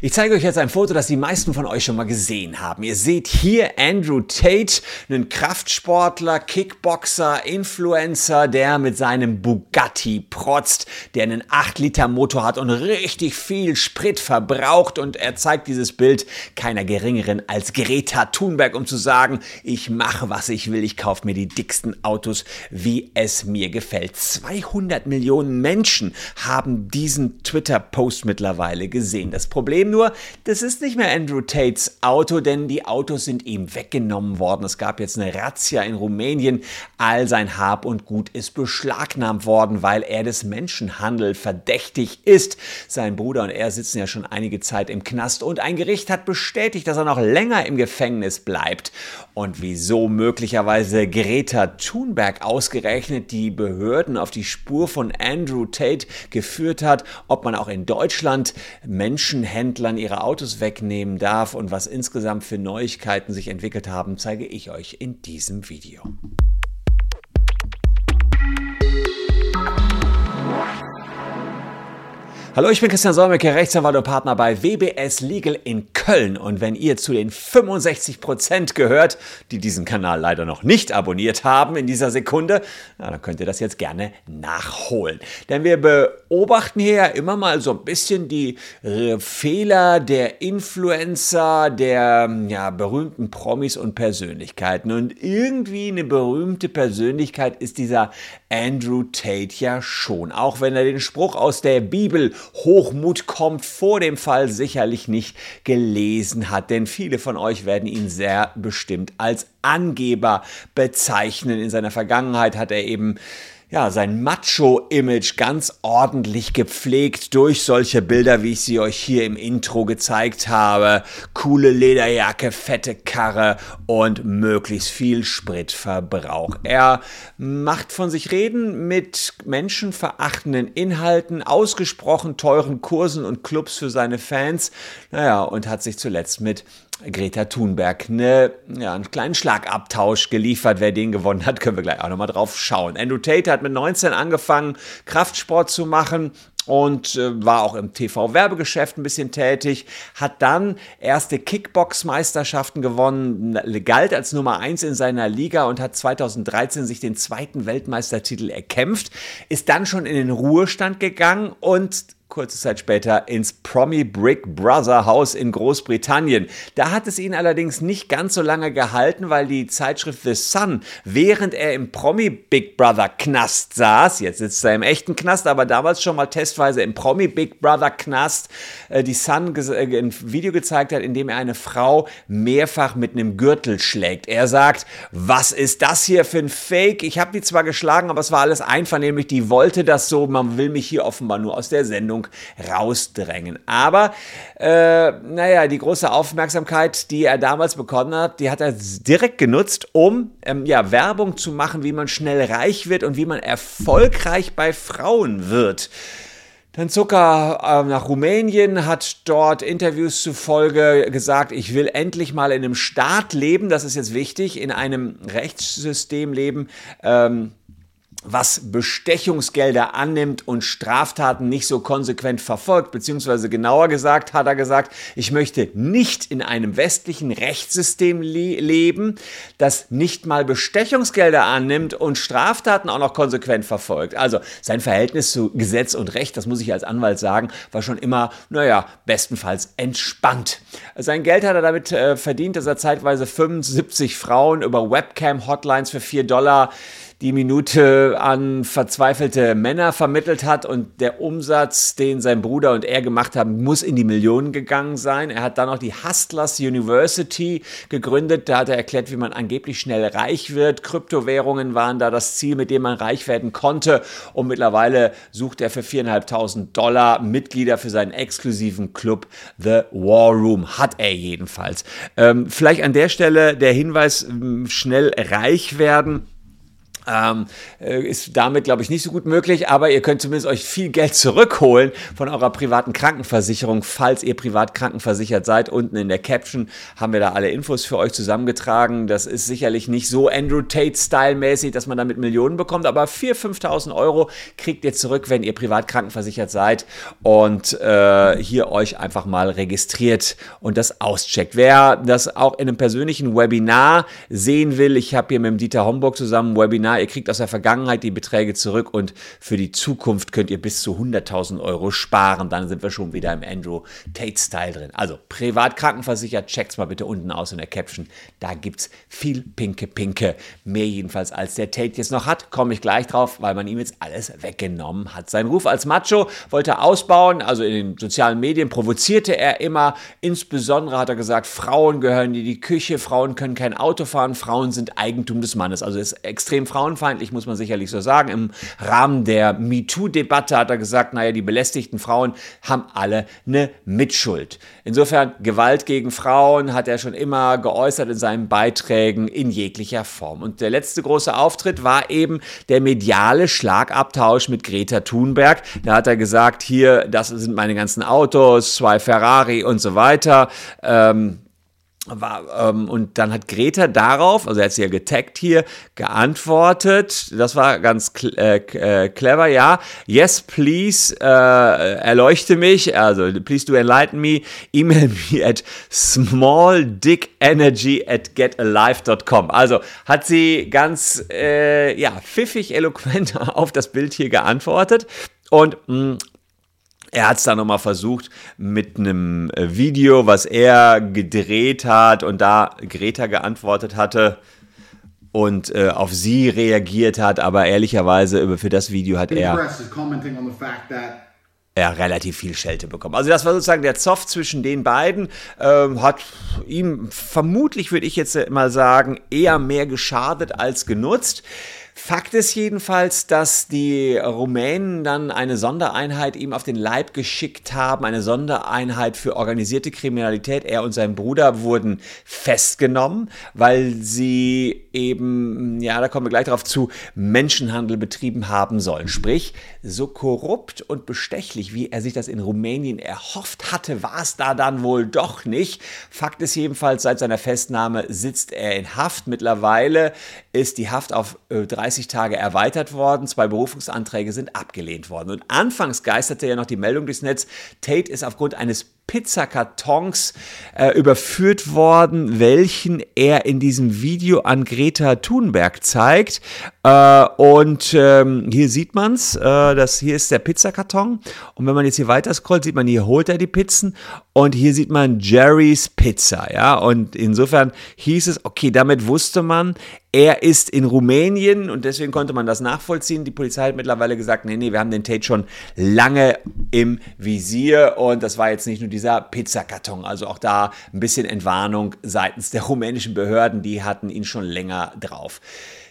Ich zeige euch jetzt ein Foto, das die meisten von euch schon mal gesehen haben. Ihr seht hier Andrew Tate, einen Kraftsportler, Kickboxer, Influencer, der mit seinem Bugatti protzt, der einen 8-Liter-Motor hat und richtig viel Sprit verbraucht. Und er zeigt dieses Bild keiner geringeren als Greta Thunberg, um zu sagen, ich mache, was ich will, ich kaufe mir die dicksten Autos, wie es mir gefällt. 200 Millionen Menschen haben diesen Twitter-Post mittlerweile gesehen. Das Problem Problem nur, das ist nicht mehr Andrew Tates Auto, denn die Autos sind ihm weggenommen worden. Es gab jetzt eine Razzia in Rumänien. All sein Hab und Gut ist beschlagnahmt worden, weil er des Menschenhandels verdächtig ist. Sein Bruder und er sitzen ja schon einige Zeit im Knast und ein Gericht hat bestätigt, dass er noch länger im Gefängnis bleibt. Und wieso möglicherweise Greta Thunberg ausgerechnet die Behörden auf die Spur von Andrew Tate geführt hat, ob man auch in Deutschland Menschenhändler Händlern ihre Autos wegnehmen darf und was insgesamt für Neuigkeiten sich entwickelt haben, zeige ich euch in diesem Video. Hallo, ich bin Christian Solmecke, Rechtsanwalt und Partner bei WBS Legal in Köln. Und wenn ihr zu den 65 Prozent gehört, die diesen Kanal leider noch nicht abonniert haben in dieser Sekunde, na, dann könnt ihr das jetzt gerne nachholen. Denn wir beobachten hier ja immer mal so ein bisschen die äh, Fehler der Influencer, der ja, berühmten Promis und Persönlichkeiten. Und irgendwie eine berühmte Persönlichkeit ist dieser Andrew Tate ja schon. Auch wenn er den Spruch aus der Bibel Hochmut kommt vor dem Fall sicherlich nicht gelesen hat, denn viele von euch werden ihn sehr bestimmt als Angeber bezeichnen. In seiner Vergangenheit hat er eben ja, sein Macho-Image ganz ordentlich gepflegt durch solche Bilder, wie ich sie euch hier im Intro gezeigt habe. Coole Lederjacke, fette Karre und möglichst viel Spritverbrauch. Er macht von sich reden mit menschenverachtenden Inhalten, ausgesprochen teuren Kursen und Clubs für seine Fans. Naja, und hat sich zuletzt mit Greta Thunberg eine, ja, einen kleinen Schlagabtausch geliefert. Wer den gewonnen hat, können wir gleich auch nochmal drauf schauen. Andrew Tate hat mit 19 angefangen, Kraftsport zu machen und äh, war auch im TV-Werbegeschäft ein bisschen tätig, hat dann erste Kickbox-Meisterschaften gewonnen, galt als Nummer 1 in seiner Liga und hat 2013 sich den zweiten Weltmeistertitel erkämpft, ist dann schon in den Ruhestand gegangen und kurze Zeit später ins Promi Brick Brother Haus in Großbritannien. Da hat es ihn allerdings nicht ganz so lange gehalten, weil die Zeitschrift The Sun, während er im Promi Big Brother Knast saß, jetzt sitzt er im echten Knast, aber damals schon mal testweise im Promi Big Brother Knast, äh, die Sun äh, ein Video gezeigt hat, in dem er eine Frau mehrfach mit einem Gürtel schlägt. Er sagt, was ist das hier für ein Fake? Ich habe die zwar geschlagen, aber es war alles einvernehmlich, die wollte das so, man will mich hier offenbar nur aus der Sendung Sendung rausdrängen. Aber, äh, naja, die große Aufmerksamkeit, die er damals bekommen hat, die hat er direkt genutzt, um ähm, ja, Werbung zu machen, wie man schnell reich wird und wie man erfolgreich bei Frauen wird. Dann zog er äh, nach Rumänien, hat dort Interviews zufolge gesagt, ich will endlich mal in einem Staat leben, das ist jetzt wichtig, in einem Rechtssystem leben, ähm, was Bestechungsgelder annimmt und Straftaten nicht so konsequent verfolgt, beziehungsweise genauer gesagt hat er gesagt, ich möchte nicht in einem westlichen Rechtssystem le leben, das nicht mal Bestechungsgelder annimmt und Straftaten auch noch konsequent verfolgt. Also sein Verhältnis zu Gesetz und Recht, das muss ich als Anwalt sagen, war schon immer, naja, bestenfalls entspannt. Sein Geld hat er damit äh, verdient, dass er zeitweise 75 Frauen über Webcam-Hotlines für 4 Dollar die Minute an verzweifelte Männer vermittelt hat und der Umsatz, den sein Bruder und er gemacht haben, muss in die Millionen gegangen sein. Er hat dann noch die Hustlers University gegründet. Da hat er erklärt, wie man angeblich schnell reich wird. Kryptowährungen waren da das Ziel, mit dem man reich werden konnte. Und mittlerweile sucht er für 4.500 Dollar Mitglieder für seinen exklusiven Club The War Room. Hat er jedenfalls. Ähm, vielleicht an der Stelle der Hinweis, schnell reich werden ähm, äh, ist damit, glaube ich, nicht so gut möglich, aber ihr könnt zumindest euch viel Geld zurückholen von eurer privaten Krankenversicherung, falls ihr privat krankenversichert seid. Unten in der Caption haben wir da alle Infos für euch zusammengetragen. Das ist sicherlich nicht so Andrew Tate-Style-mäßig, dass man damit Millionen bekommt, aber 4.000, 5.000 Euro kriegt ihr zurück, wenn ihr privat krankenversichert seid und äh, hier euch einfach mal registriert und das auscheckt. Wer das auch in einem persönlichen Webinar sehen will, ich habe hier mit dem Dieter Homburg zusammen ein Webinar ihr kriegt aus der Vergangenheit die Beträge zurück und für die Zukunft könnt ihr bis zu 100.000 Euro sparen. Dann sind wir schon wieder im Andrew Tate-Style drin. Also privat krankenversichert, checkt's mal bitte unten aus in der Caption. Da gibt's viel pinke Pinke. Mehr jedenfalls als der Tate jetzt noch hat, komme ich gleich drauf, weil man ihm jetzt alles weggenommen hat. Sein Ruf als Macho wollte er ausbauen, also in den sozialen Medien provozierte er immer. Insbesondere hat er gesagt, Frauen gehören in die Küche, Frauen können kein Auto fahren, Frauen sind Eigentum des Mannes. Also ist extrem Frauen frauenfeindlich, muss man sicherlich so sagen. Im Rahmen der MeToo-Debatte hat er gesagt, naja, die belästigten Frauen haben alle eine Mitschuld. Insofern Gewalt gegen Frauen hat er schon immer geäußert in seinen Beiträgen in jeglicher Form. Und der letzte große Auftritt war eben der mediale Schlagabtausch mit Greta Thunberg. Da hat er gesagt, hier, das sind meine ganzen Autos, zwei Ferrari und so weiter. Ähm, war, ähm, und dann hat Greta darauf, also er hat sie ja getaggt hier, geantwortet. Das war ganz äh, äh, clever, ja. Yes, please, äh, erleuchte mich. Also, please do enlighten me. Email me at smalldickenergy at getalive.com. Also hat sie ganz, äh, ja, pfiffig, eloquent auf das Bild hier geantwortet. Und mh, mm, er hat es dann nochmal versucht mit einem äh, Video, was er gedreht hat und da Greta geantwortet hatte und äh, auf sie reagiert hat, aber ehrlicherweise für das Video hat er ja, relativ viel Schelte bekommen. Also das war sozusagen der Zoff zwischen den beiden, ähm, hat ihm vermutlich, würde ich jetzt mal sagen, eher mehr geschadet als genutzt. Fakt ist jedenfalls, dass die Rumänen dann eine Sondereinheit ihm auf den Leib geschickt haben, eine Sondereinheit für organisierte Kriminalität. Er und sein Bruder wurden festgenommen, weil sie eben, ja, da kommen wir gleich darauf zu, Menschenhandel betrieben haben sollen. Sprich, so korrupt und bestechlich, wie er sich das in Rumänien erhofft hatte, war es da dann wohl doch nicht. Fakt ist jedenfalls, seit seiner Festnahme sitzt er in Haft. Mittlerweile ist die Haft auf äh, 30 Tage erweitert worden. Zwei Berufungsanträge sind abgelehnt worden. Und anfangs geisterte ja noch die Meldung durchs Netz, Tate ist aufgrund eines Pizzakartons äh, überführt worden, welchen er in diesem Video an Greta Thunberg zeigt. Äh, und ähm, hier sieht man es, äh, hier ist der Pizzakarton. Und wenn man jetzt hier weiter scrollt, sieht man, hier holt er die Pizzen und hier sieht man Jerry's Pizza, ja. Und insofern hieß es, okay, damit wusste man, er ist in Rumänien und deswegen konnte man das nachvollziehen. Die Polizei hat mittlerweile gesagt, nee, nee, wir haben den Tate schon lange im Visier und das war jetzt nicht nur dieser Pizzakarton. Also auch da ein bisschen Entwarnung seitens der rumänischen Behörden, die hatten ihn schon länger drauf.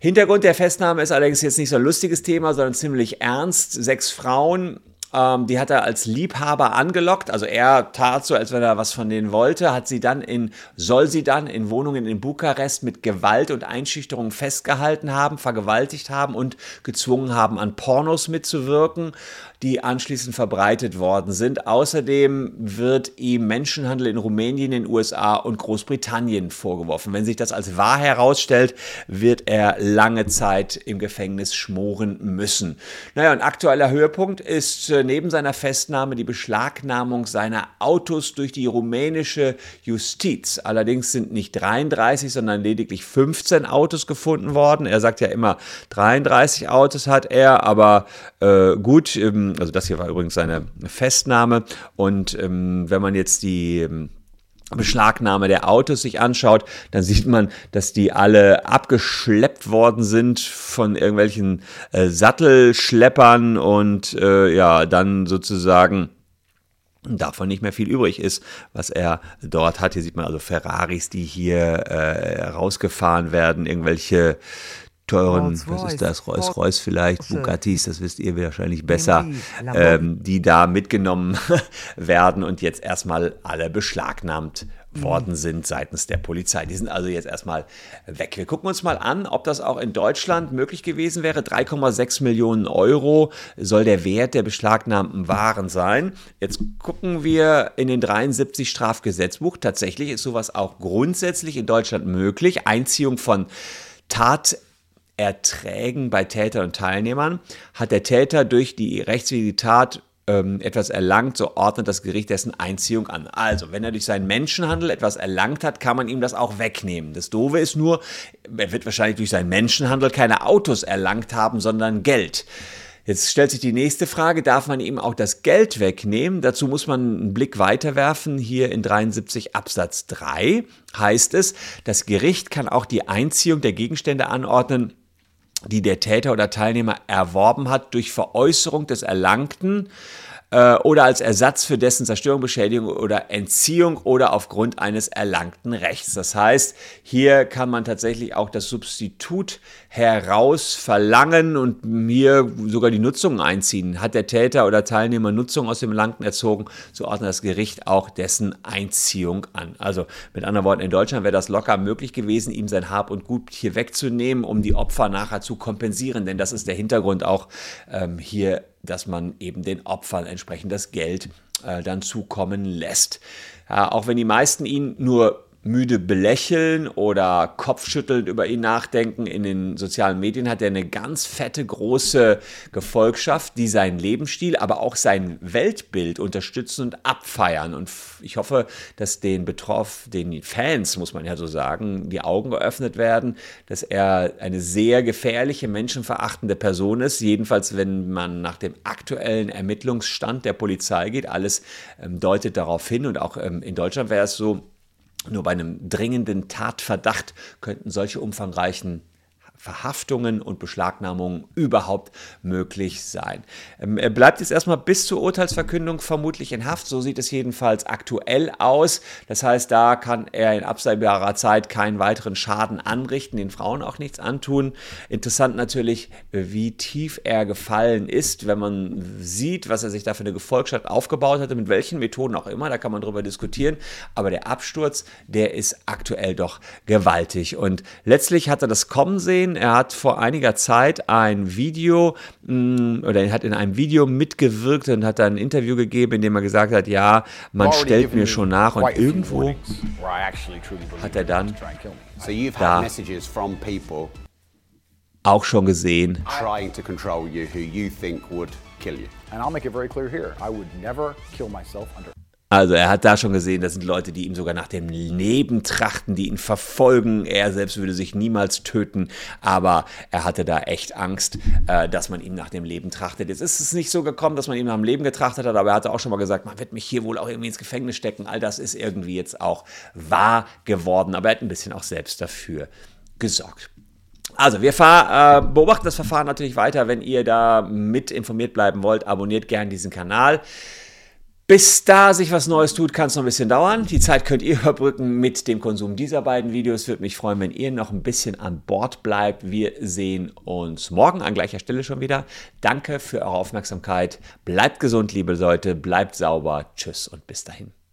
Hintergrund der Festnahme ist allerdings jetzt nicht so ein lustiges Thema, sondern ziemlich ernst. Sechs Frauen ähm, die hat er als Liebhaber angelockt. Also er tat so, als wenn er was von denen wollte, hat sie dann in, soll sie dann in Wohnungen in Bukarest mit Gewalt und Einschüchterung festgehalten haben, vergewaltigt haben und gezwungen haben, an Pornos mitzuwirken die anschließend verbreitet worden sind. Außerdem wird ihm Menschenhandel in Rumänien, den USA und Großbritannien vorgeworfen. Wenn sich das als wahr herausstellt, wird er lange Zeit im Gefängnis schmoren müssen. Naja, ein aktueller Höhepunkt ist neben seiner Festnahme die Beschlagnahmung seiner Autos durch die rumänische Justiz. Allerdings sind nicht 33, sondern lediglich 15 Autos gefunden worden. Er sagt ja immer, 33 Autos hat er, aber äh, gut, ähm, also das hier war übrigens seine Festnahme. Und ähm, wenn man jetzt die ähm, Beschlagnahme der Autos sich anschaut, dann sieht man, dass die alle abgeschleppt worden sind von irgendwelchen äh, Sattelschleppern und äh, ja, dann sozusagen davon nicht mehr viel übrig ist, was er dort hat. Hier sieht man also Ferraris, die hier äh, rausgefahren werden, irgendwelche teuren, was ist das, Rolls-Royce vielleicht, Bugattis, das wisst ihr wahrscheinlich besser, ähm, die da mitgenommen werden und jetzt erstmal alle beschlagnahmt worden sind seitens der Polizei. Die sind also jetzt erstmal weg. Wir gucken uns mal an, ob das auch in Deutschland möglich gewesen wäre. 3,6 Millionen Euro soll der Wert der beschlagnahmten Waren sein. Jetzt gucken wir in den 73 Strafgesetzbuch. Tatsächlich ist sowas auch grundsätzlich in Deutschland möglich. Einziehung von Taterträgen bei Tätern und Teilnehmern hat der Täter durch die rechtswidrige Tat ähm, etwas erlangt, so ordnet das Gericht dessen Einziehung an. Also, wenn er durch seinen Menschenhandel etwas erlangt hat, kann man ihm das auch wegnehmen. Das Doofe ist nur, er wird wahrscheinlich durch seinen Menschenhandel keine Autos erlangt haben, sondern Geld. Jetzt stellt sich die nächste Frage, darf man ihm auch das Geld wegnehmen? Dazu muss man einen Blick weiterwerfen. Hier in 73 Absatz 3 heißt es, das Gericht kann auch die Einziehung der Gegenstände anordnen, die der Täter oder Teilnehmer erworben hat durch Veräußerung des Erlangten äh, oder als Ersatz für dessen Zerstörung, Beschädigung oder Entziehung oder aufgrund eines erlangten Rechts. Das heißt, hier kann man tatsächlich auch das Substitut heraus verlangen und mir sogar die Nutzung einziehen. Hat der Täter oder Teilnehmer Nutzung aus dem Erlangten erzogen, so ordnet das Gericht auch dessen Einziehung an. Also mit anderen Worten, in Deutschland wäre das locker möglich gewesen, ihm sein Hab und Gut hier wegzunehmen, um die Opfer nachher zu kompensieren. Denn das ist der Hintergrund auch ähm, hier dass man eben den Opfern entsprechend das Geld äh, dann zukommen lässt. Ja, auch wenn die meisten ihn nur müde belächeln oder kopfschüttelnd über ihn nachdenken. In den sozialen Medien hat er eine ganz fette, große Gefolgschaft, die seinen Lebensstil, aber auch sein Weltbild unterstützen und abfeiern. Und ich hoffe, dass den Betroff, den Fans, muss man ja so sagen, die Augen geöffnet werden, dass er eine sehr gefährliche, menschenverachtende Person ist. Jedenfalls, wenn man nach dem aktuellen Ermittlungsstand der Polizei geht. Alles ähm, deutet darauf hin. Und auch ähm, in Deutschland wäre es so, nur bei einem dringenden Tatverdacht könnten solche umfangreichen Verhaftungen und Beschlagnahmungen überhaupt möglich sein. Ähm, er bleibt jetzt erstmal bis zur Urteilsverkündung vermutlich in Haft, so sieht es jedenfalls aktuell aus. Das heißt, da kann er in absehbarer Zeit keinen weiteren Schaden anrichten, den Frauen auch nichts antun. Interessant natürlich, wie tief er gefallen ist, wenn man sieht, was er sich da für eine Gefolgschaft aufgebaut hatte, mit welchen Methoden auch immer, da kann man drüber diskutieren. Aber der Absturz, der ist aktuell doch gewaltig. Und letztlich hat er das kommen sehen, er hat vor einiger Zeit ein Video mm, oder er hat in einem Video mitgewirkt und hat dann ein Interview gegeben, in dem er gesagt hat, ja, man stellt mir schon nach und irgendwo hat er dann da auch schon gesehen. And I'll make it very clear here, I would never kill myself under also er hat da schon gesehen, das sind Leute, die ihm sogar nach dem Leben trachten, die ihn verfolgen. Er selbst würde sich niemals töten, aber er hatte da echt Angst, äh, dass man ihm nach dem Leben trachtet. Jetzt ist es nicht so gekommen, dass man ihm nach dem Leben getrachtet hat, aber er hatte auch schon mal gesagt, man wird mich hier wohl auch irgendwie ins Gefängnis stecken. All das ist irgendwie jetzt auch wahr geworden, aber er hat ein bisschen auch selbst dafür gesorgt. Also, wir fahr, äh, beobachten das Verfahren natürlich weiter. Wenn ihr da mit informiert bleiben wollt, abonniert gerne diesen Kanal. Bis da sich was Neues tut, kann es noch ein bisschen dauern. Die Zeit könnt ihr überbrücken mit dem Konsum dieser beiden Videos. Würde mich freuen, wenn ihr noch ein bisschen an Bord bleibt. Wir sehen uns morgen an gleicher Stelle schon wieder. Danke für eure Aufmerksamkeit. Bleibt gesund, liebe Leute. Bleibt sauber. Tschüss und bis dahin.